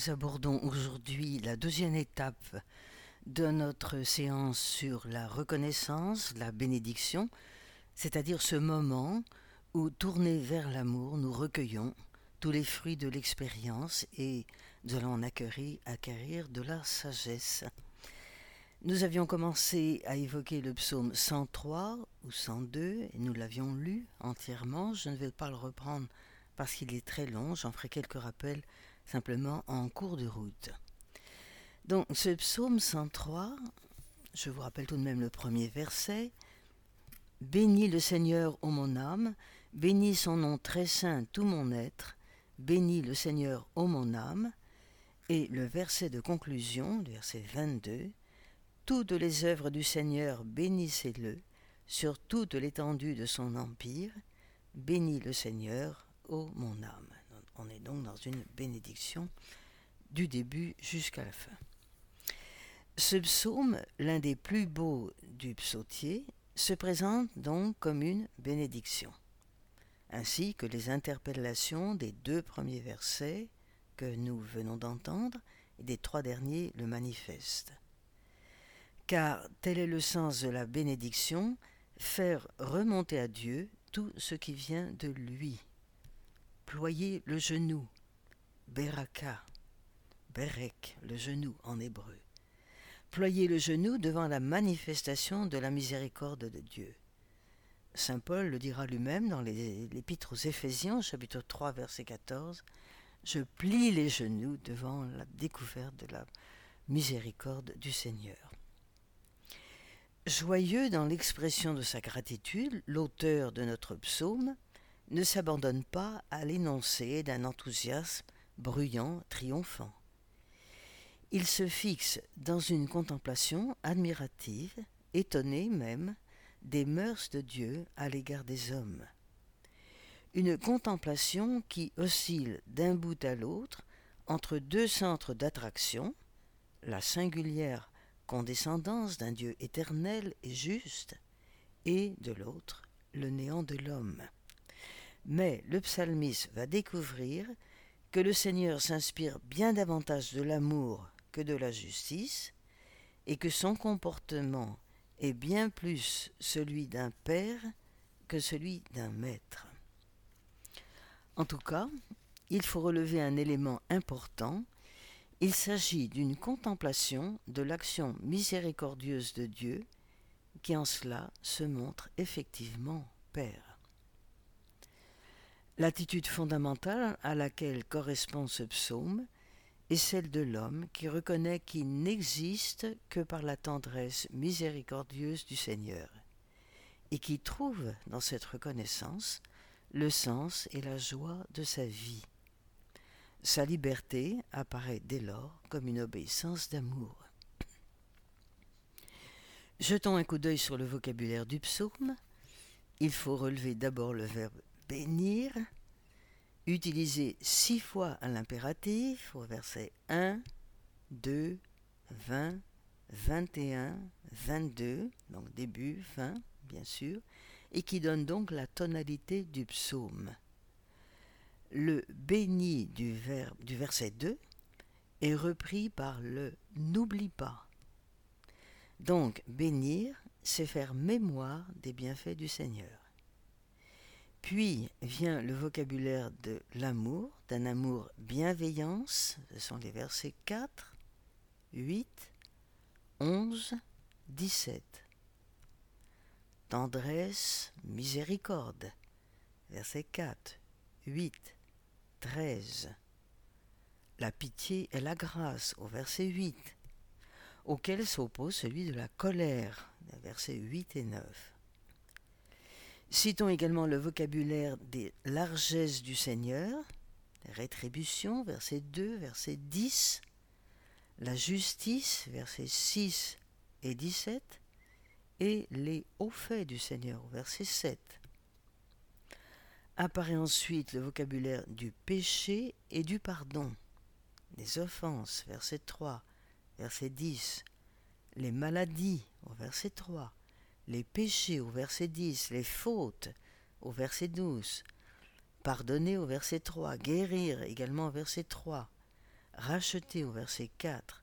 Nous abordons aujourd'hui la deuxième étape de notre séance sur la reconnaissance, la bénédiction, c'est-à-dire ce moment où, tournés vers l'amour, nous recueillons tous les fruits de l'expérience et nous allons en acquérir, acquérir de la sagesse. Nous avions commencé à évoquer le psaume 103 ou 102 et nous l'avions lu entièrement. Je ne vais pas le reprendre parce qu'il est très long, j'en ferai quelques rappels simplement en cours de route. Donc ce psaume 103, je vous rappelle tout de même le premier verset. Bénis le Seigneur, ô mon âme, bénis son nom très saint, tout mon être, bénis le Seigneur, ô mon âme. Et le verset de conclusion, le verset 22, Toutes les œuvres du Seigneur, bénissez-le, sur toute l'étendue de son empire, bénis le Seigneur, ô mon âme. On est donc dans une bénédiction du début jusqu'à la fin. Ce psaume, l'un des plus beaux du psautier, se présente donc comme une bénédiction, ainsi que les interpellations des deux premiers versets que nous venons d'entendre et des trois derniers le manifestent. Car tel est le sens de la bénédiction, faire remonter à Dieu tout ce qui vient de lui ployer le genou, beraka, berek, le genou en hébreu. Ployer le genou devant la manifestation de la miséricorde de Dieu. Saint Paul le dira lui-même dans l'épître aux Éphésiens, chapitre 3, verset 14, Je plie les genoux devant la découverte de la miséricorde du Seigneur. Joyeux dans l'expression de sa gratitude, l'auteur de notre psaume ne s'abandonne pas à l'énoncé d'un enthousiasme bruyant, triomphant. Il se fixe dans une contemplation admirative, étonnée même, des mœurs de Dieu à l'égard des hommes. Une contemplation qui oscille d'un bout à l'autre entre deux centres d'attraction, la singulière condescendance d'un Dieu éternel et juste, et de l'autre, le néant de l'homme. Mais le psalmiste va découvrir que le Seigneur s'inspire bien davantage de l'amour que de la justice, et que son comportement est bien plus celui d'un père que celui d'un maître. En tout cas, il faut relever un élément important, il s'agit d'une contemplation de l'action miséricordieuse de Dieu, qui en cela se montre effectivement Père. L'attitude fondamentale à laquelle correspond ce psaume est celle de l'homme qui reconnaît qu'il n'existe que par la tendresse miséricordieuse du Seigneur et qui trouve dans cette reconnaissance le sens et la joie de sa vie. Sa liberté apparaît dès lors comme une obéissance d'amour. Jetons un coup d'œil sur le vocabulaire du psaume. Il faut relever d'abord le verbe bénir, utilisé six fois à l'impératif au verset 1, 2, 20, 21, 22, donc début, fin, bien sûr, et qui donne donc la tonalité du psaume. Le béni du, du verset 2 est repris par le n'oublie pas. Donc bénir, c'est faire mémoire des bienfaits du Seigneur. Puis vient le vocabulaire de l'amour, d'un amour bienveillance, ce sont les versets 4, 8, 11, 17. Tendresse, miséricorde, verset 4, 8, 13. La pitié et la grâce, au verset 8, auquel s'oppose celui de la colère, versets 8 et 9. Citons également le vocabulaire des largesses du Seigneur, rétribution, verset 2, verset 10, la justice, verset 6 et 17, et les hauts faits du Seigneur, verset 7. Apparaît ensuite le vocabulaire du péché et du pardon, les offenses, verset 3, verset 10, les maladies, au verset 3, les péchés au verset 10, les fautes au verset 12, pardonner au verset 3, guérir également au verset 3, racheté au verset 4,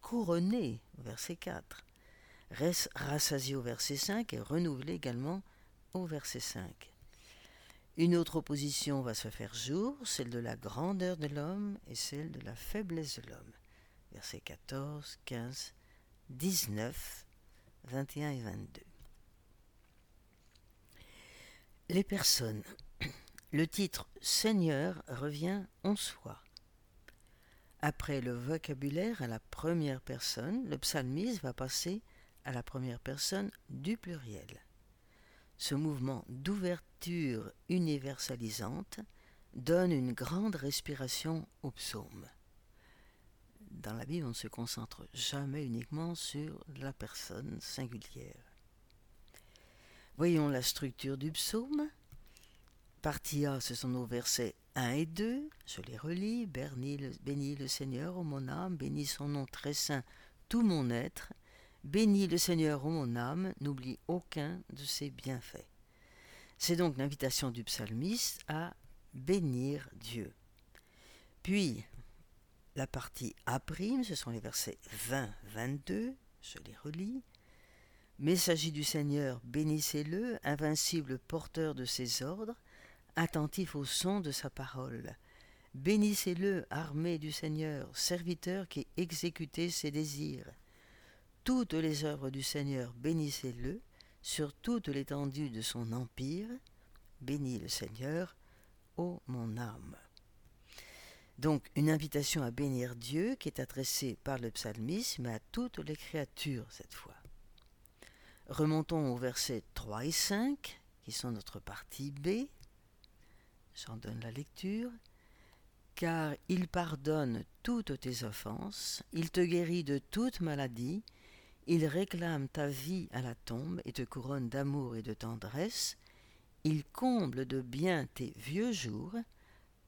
couronné au verset 4, rassasié au verset 5 et renouvelé également au verset 5. Une autre opposition va se faire jour, celle de la grandeur de l'homme et celle de la faiblesse de l'homme. Versets 14, 15, 19, 21 et 22. Les personnes. Le titre Seigneur revient onze fois. Après le vocabulaire à la première personne, le psalmiste va passer à la première personne du pluriel. Ce mouvement d'ouverture universalisante donne une grande respiration au psaume. Dans la Bible, on ne se concentre jamais uniquement sur la personne singulière. Voyons la structure du psaume. Partie A, ce sont nos versets 1 et 2. Je les relis. Bénis le, Seigneur, ô mon âme, bénis son nom très saint, tout mon être. Bénis le Seigneur, ô mon âme, n'oublie aucun de ses bienfaits. C'est donc l'invitation du psalmiste à bénir Dieu. Puis, la partie A', ce sont les versets 20-22, je les relis. Messager du Seigneur, bénissez-le, invincible porteur de ses ordres, attentif au son de sa parole. Bénissez-le, armée du Seigneur, serviteur qui exécutait ses désirs toutes les œuvres du Seigneur, bénissez-le, sur toute l'étendue de son empire, bénis le Seigneur, ô mon âme. Donc une invitation à bénir Dieu qui est adressée par le psalmiste, mais à toutes les créatures cette fois. Remontons aux versets 3 et 5, qui sont notre partie B. J'en donne la lecture. Car il pardonne toutes tes offenses, il te guérit de toute maladie, il réclame ta vie à la tombe et te couronne d'amour et de tendresse. Il comble de bien tes vieux jours.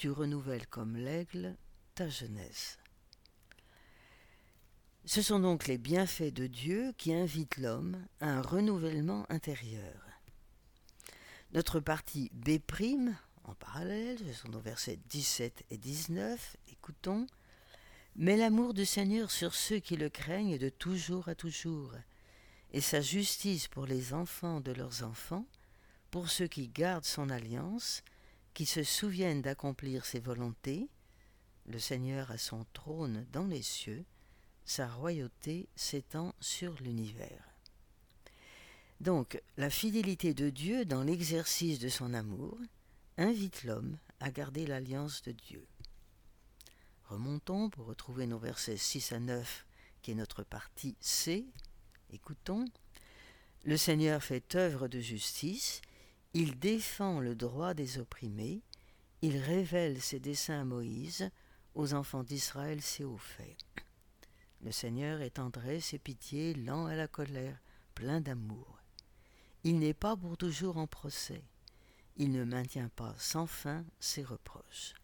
Tu renouvelles comme l'aigle ta jeunesse. Ce sont donc les bienfaits de Dieu qui invitent l'homme à un renouvellement intérieur. Notre partie B', en parallèle, ce sont nos versets 17 et 19, écoutons. Mais l'amour du Seigneur sur ceux qui le craignent de toujours à toujours, et sa justice pour les enfants de leurs enfants, pour ceux qui gardent son alliance, qui se souviennent d'accomplir ses volontés. Le Seigneur a son trône dans les cieux, sa royauté s'étend sur l'univers. Donc, la fidélité de Dieu dans l'exercice de son amour invite l'homme à garder l'alliance de Dieu. Remontons pour retrouver nos versets 6 à 9, qui est notre partie C. Écoutons. Le Seigneur fait œuvre de justice, il défend le droit des opprimés, il révèle ses desseins à Moïse, aux enfants d'Israël ses hauts faits. Le Seigneur est tendresse et pitié, lent à la colère, plein d'amour. Il n'est pas pour toujours en procès, il ne maintient pas sans fin ses reproches.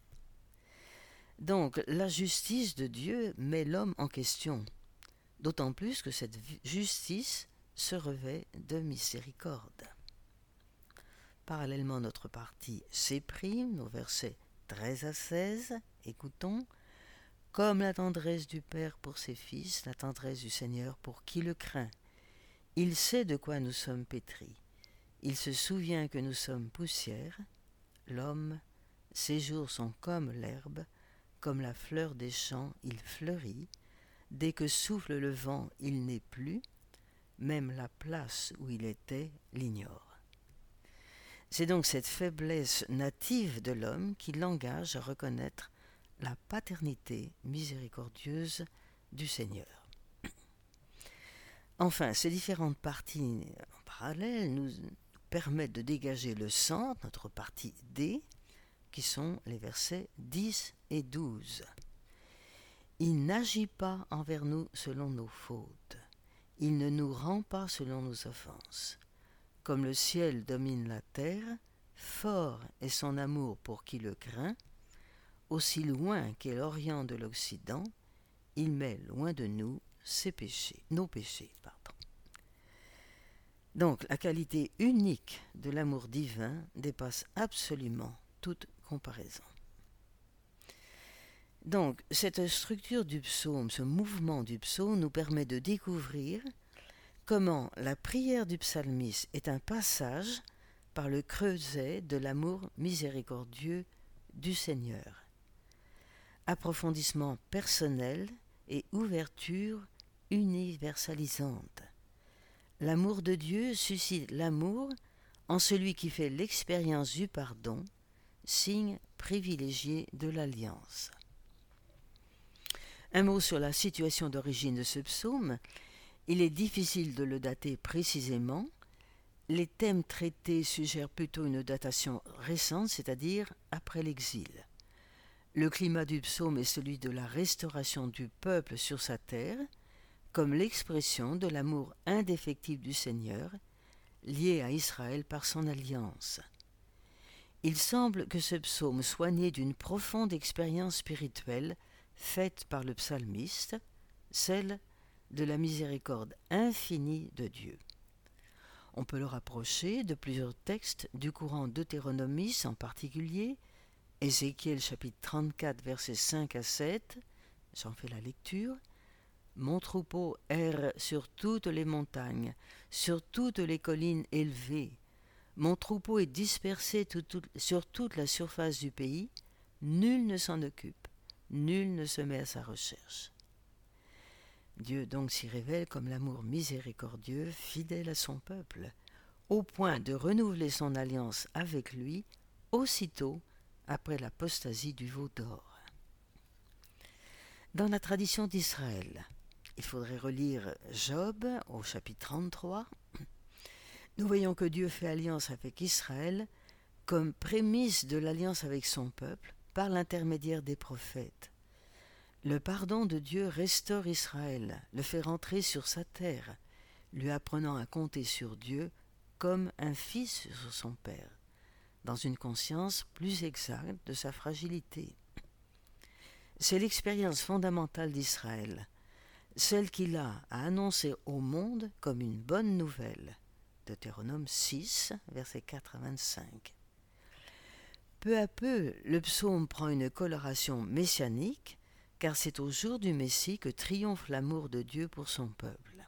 Donc la justice de Dieu met l'homme en question, d'autant plus que cette justice se revêt de miséricorde. Parallèlement, notre partie s'éprime, nos versets 13 à 16, écoutons. Comme la tendresse du Père pour ses fils, la tendresse du Seigneur pour qui le craint. Il sait de quoi nous sommes pétris. Il se souvient que nous sommes poussière. L'homme, ses jours sont comme l'herbe, comme la fleur des champs, il fleurit. Dès que souffle le vent, il n'est plus. Même la place où il était l'ignore. C'est donc cette faiblesse native de l'homme qui l'engage à reconnaître la paternité miséricordieuse du Seigneur. Enfin, ces différentes parties en parallèle nous permettent de dégager le centre, notre partie D, qui sont les versets 10 et 12. Il n'agit pas envers nous selon nos fautes. Il ne nous rend pas selon nos offenses. Comme le ciel domine la terre, fort est son amour pour qui le craint, aussi loin qu'est l'Orient de l'Occident, il met loin de nous ses péchés, nos péchés. Donc la qualité unique de l'amour divin dépasse absolument toute comparaison. Donc, cette structure du psaume, ce mouvement du psaume nous permet de découvrir comment la prière du psalmiste est un passage par le creuset de l'amour miséricordieux du Seigneur. Approfondissement personnel et ouverture universalisante. L'amour de Dieu suscite l'amour en celui qui fait l'expérience du pardon, signe privilégié de l'alliance. Un mot sur la situation d'origine de ce psaume. Il est difficile de le dater précisément. Les thèmes traités suggèrent plutôt une datation récente, c'est-à-dire après l'exil. Le climat du psaume est celui de la restauration du peuple sur sa terre, comme l'expression de l'amour indéfectible du Seigneur, lié à Israël par son alliance. Il semble que ce psaume soit né d'une profonde expérience spirituelle faite par le psalmiste, celle de la miséricorde infinie de Dieu. On peut le rapprocher de plusieurs textes du courant deutéronomiste en particulier, Ézéchiel chapitre 34 versets 5 à 7, j'en fais la lecture, Mon troupeau erre sur toutes les montagnes, sur toutes les collines élevées. Mon troupeau est dispersé sur toute la surface du pays, nul ne s'en occupe nul ne se met à sa recherche. Dieu donc s'y révèle comme l'amour miséricordieux, fidèle à son peuple, au point de renouveler son alliance avec lui aussitôt après l'apostasie du veau d'or. Dans la tradition d'Israël, il faudrait relire Job au chapitre 33. Nous voyons que Dieu fait alliance avec Israël comme prémisse de l'alliance avec son peuple par l'intermédiaire des prophètes. Le pardon de Dieu restaure Israël, le fait rentrer sur sa terre, lui apprenant à compter sur Dieu comme un fils sur son père, dans une conscience plus exacte de sa fragilité. C'est l'expérience fondamentale d'Israël, celle qu'il a à annoncer au monde comme une bonne nouvelle. Deutéronome 6, versets 4 à 25. Peu à peu, le psaume prend une coloration messianique, car c'est au jour du Messie que triomphe l'amour de Dieu pour son peuple.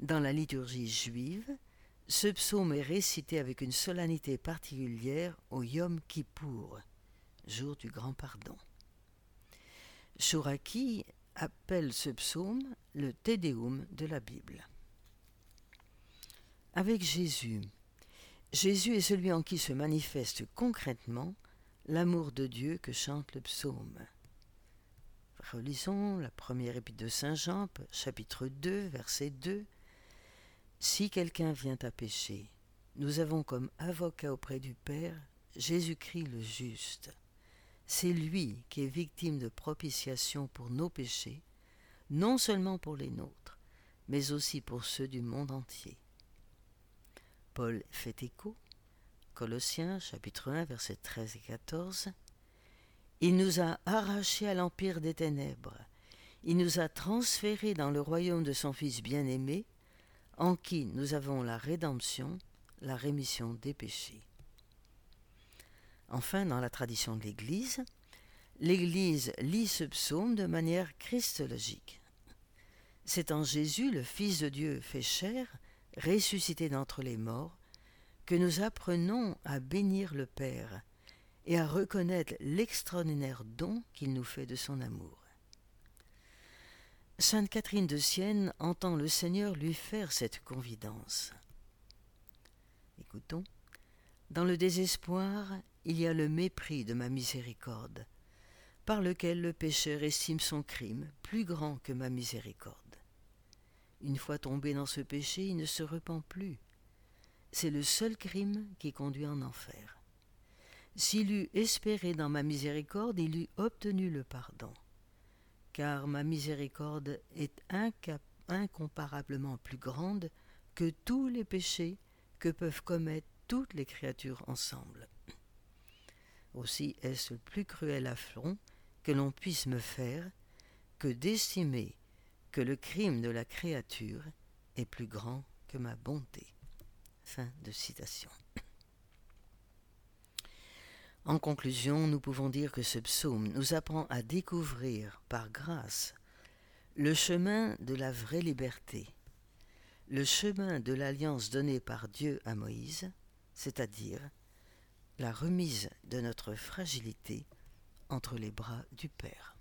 Dans la liturgie juive, ce psaume est récité avec une solennité particulière au Yom Kippour, jour du grand pardon. Chouraki appelle ce psaume le Tédéum de la Bible. Avec Jésus, Jésus est celui en qui se manifeste concrètement l'amour de Dieu que chante le psaume. Relisons la première épître de Saint Jean, chapitre 2, verset 2. Si quelqu'un vient à pécher, nous avons comme avocat auprès du Père Jésus-Christ le juste. C'est lui qui est victime de propitiation pour nos péchés, non seulement pour les nôtres, mais aussi pour ceux du monde entier. Paul fait écho, Colossiens chapitre 1 versets 13 et 14, Il nous a arrachés à l'empire des ténèbres, il nous a transférés dans le royaume de son Fils bien-aimé, en qui nous avons la rédemption, la rémission des péchés. Enfin, dans la tradition de l'Église, l'Église lit ce psaume de manière christologique. C'est en Jésus, le Fils de Dieu fait chair, ressuscité d'entre les morts, que nous apprenons à bénir le Père et à reconnaître l'extraordinaire don qu'il nous fait de son amour. Sainte Catherine de Sienne entend le Seigneur lui faire cette confidence. Écoutons. Dans le désespoir, il y a le mépris de ma miséricorde, par lequel le pécheur estime son crime plus grand que ma miséricorde. Une fois tombé dans ce péché, il ne se repent plus. C'est le seul crime qui conduit en enfer. S'il eût espéré dans ma miséricorde, il eût obtenu le pardon. Car ma miséricorde est incomparablement plus grande que tous les péchés que peuvent commettre toutes les créatures ensemble. Aussi est-ce le plus cruel affront que l'on puisse me faire que d'estimer que le crime de la créature est plus grand que ma bonté. Fin de citation. En conclusion, nous pouvons dire que ce psaume nous apprend à découvrir, par grâce, le chemin de la vraie liberté, le chemin de l'alliance donnée par Dieu à Moïse, c'est-à-dire la remise de notre fragilité entre les bras du Père.